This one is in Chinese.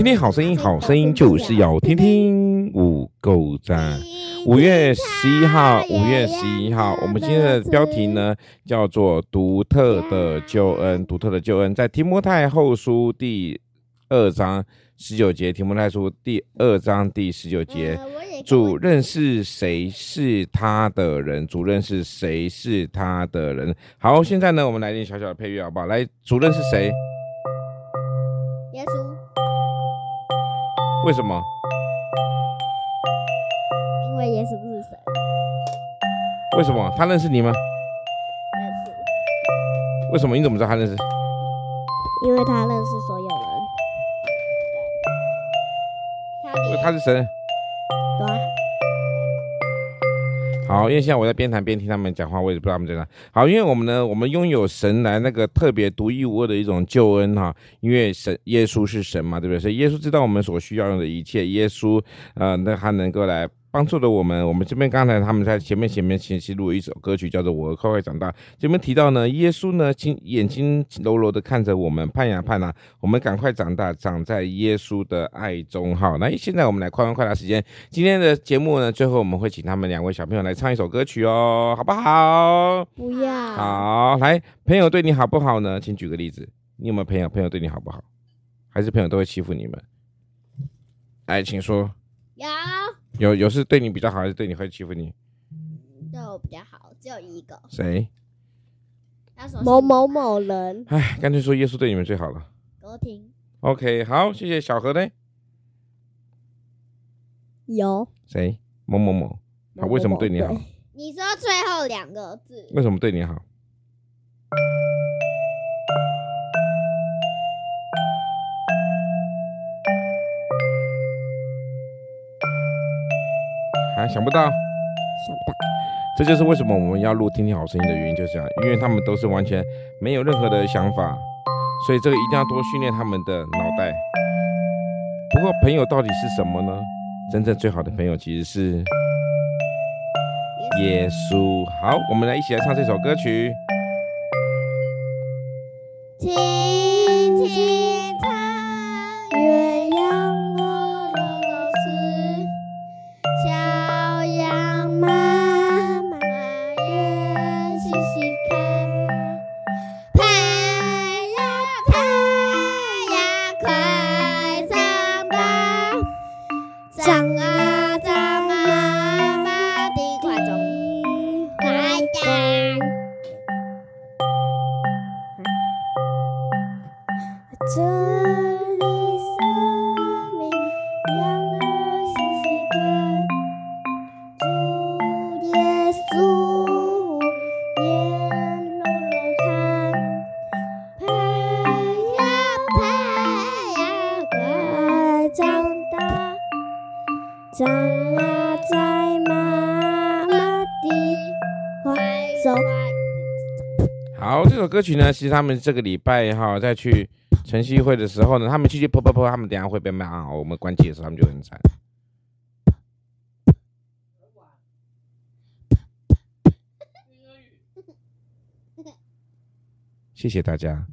听听好声音，好声音就是要听听五够赞。五月十一号，五月十一号，我们今天的标题呢叫做“独特的救恩”。独特的救恩，在提摩太后书第二章十九节，提摩太书第二章第十九节，主认识谁是他的人，主认识谁是他的人。好，现在呢，我们来点小小的配乐，好不好？来，主认识谁？耶稣。为什么？因为耶稣不是神。为什么？他认识你吗？认识。为什么？你怎么知道他认识？因为他认识所有人。对。因为他是神。好，因为现在我在边谈边听他们讲话，我也不知道他们在哪。好，因为我们呢，我们拥有神来那个特别独一无二的一种救恩哈。因为神耶稣是神嘛，对不对？所以耶稣知道我们所需要用的一切，耶稣呃，那他能够来。帮助了我们。我们这边刚才他们在前面前面前期录了一首歌曲，叫做《我快快长大》。这边提到呢，耶稣呢，睛眼睛柔柔的看着我们，盼呀盼啊，我们赶快长大，长在耶稣的爱中。好，那现在我们来快问快答时间。今天的节目呢，最后我们会请他们两位小朋友来唱一首歌曲哦，好不好？不要。好，来，朋友对你好不好呢？请举个例子，你有没有朋友？朋友对你好不好？还是朋友都会欺负你们？来，请说。有。有有是对你比较好，还是对你会欺负你？对我比较好，只有一个。谁？某某某人。哎，干脆说耶稣对你们最好了。歌厅。OK，好，谢谢小何呢。有。谁？某某某。他为什么对你好？你说最后两个字。为什么对你好？啊，想不到，想不到，这就是为什么我们要录《听听好声音》的原因，就是这样，因为他们都是完全没有任何的想法，所以这个一定要多训练他们的脑袋。不过，朋友到底是什么呢？真正最好的朋友其实是耶稣。好，我们来一起来唱这首歌曲。长啊，在妈妈的怀中。好，这首歌曲呢，其实他们这个礼拜哈，再去晨曦会的时候呢，他们继续泼泼泼，他们等下会被骂啊。我们关机的时候，他们就很惨。谢谢大家。